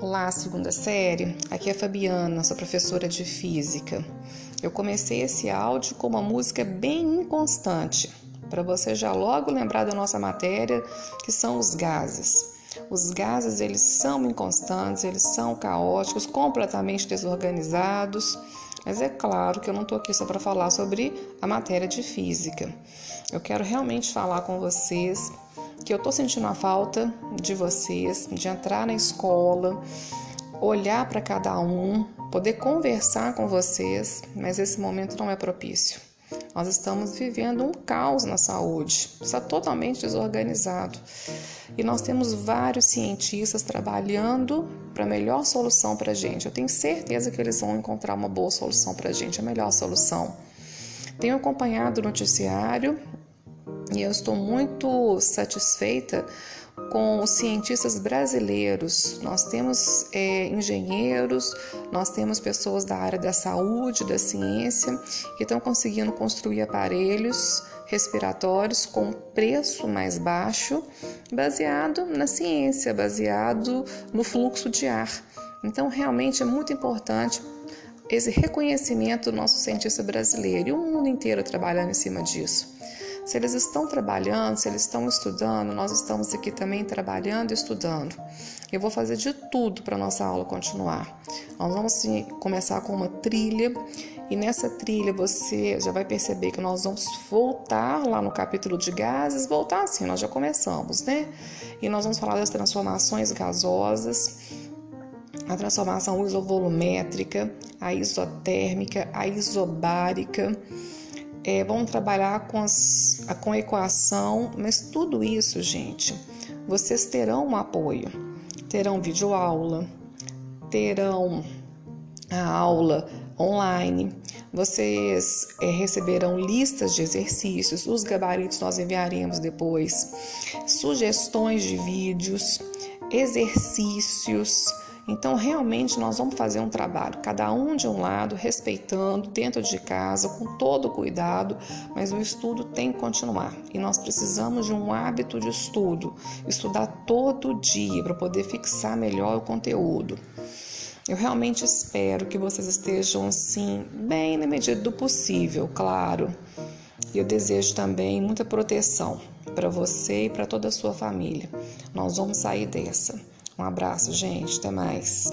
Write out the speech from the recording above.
Olá, segunda série. Aqui é a Fabiana, sou professora de física. Eu comecei esse áudio com uma música bem inconstante, para você já logo lembrar da nossa matéria, que são os gases. Os gases, eles são inconstantes, eles são caóticos, completamente desorganizados. Mas é claro que eu não estou aqui só para falar sobre a matéria de física. Eu quero realmente falar com vocês que eu estou sentindo a falta de vocês, de entrar na escola, olhar para cada um, poder conversar com vocês, mas esse momento não é propício. Nós estamos vivendo um caos na saúde, está totalmente desorganizado. E nós temos vários cientistas trabalhando para a melhor solução para a gente. Eu tenho certeza que eles vão encontrar uma boa solução para a gente, a melhor solução. Tenho acompanhado o noticiário e eu estou muito satisfeita com os cientistas brasileiros. Nós temos é, engenheiros, nós temos pessoas da área da saúde, da ciência, que estão conseguindo construir aparelhos respiratórios com preço mais baixo, baseado na ciência, baseado no fluxo de ar. Então, realmente é muito importante esse reconhecimento do nosso cientista brasileiro e o mundo inteiro trabalhando em cima disso. Se eles estão trabalhando, se eles estão estudando, nós estamos aqui também trabalhando e estudando. Eu vou fazer de tudo para nossa aula continuar. Nós vamos sim, começar com uma trilha e nessa trilha você já vai perceber que nós vamos voltar lá no capítulo de gases, voltar assim, nós já começamos, né? E nós vamos falar das transformações gasosas, a transformação isovolumétrica, a isotérmica, a isobárica é, vamos trabalhar com, as, com a equação, mas tudo isso, gente, vocês terão um apoio. Terão videoaula, terão a aula online, vocês é, receberão listas de exercícios, os gabaritos nós enviaremos depois, sugestões de vídeos, exercícios então, realmente, nós vamos fazer um trabalho, cada um de um lado, respeitando, dentro de casa, com todo cuidado, mas o estudo tem que continuar. E nós precisamos de um hábito de estudo, estudar todo dia para poder fixar melhor o conteúdo. Eu realmente espero que vocês estejam assim, bem na medida do possível, claro. E eu desejo também muita proteção para você e para toda a sua família. Nós vamos sair dessa. Um abraço, gente. Até mais.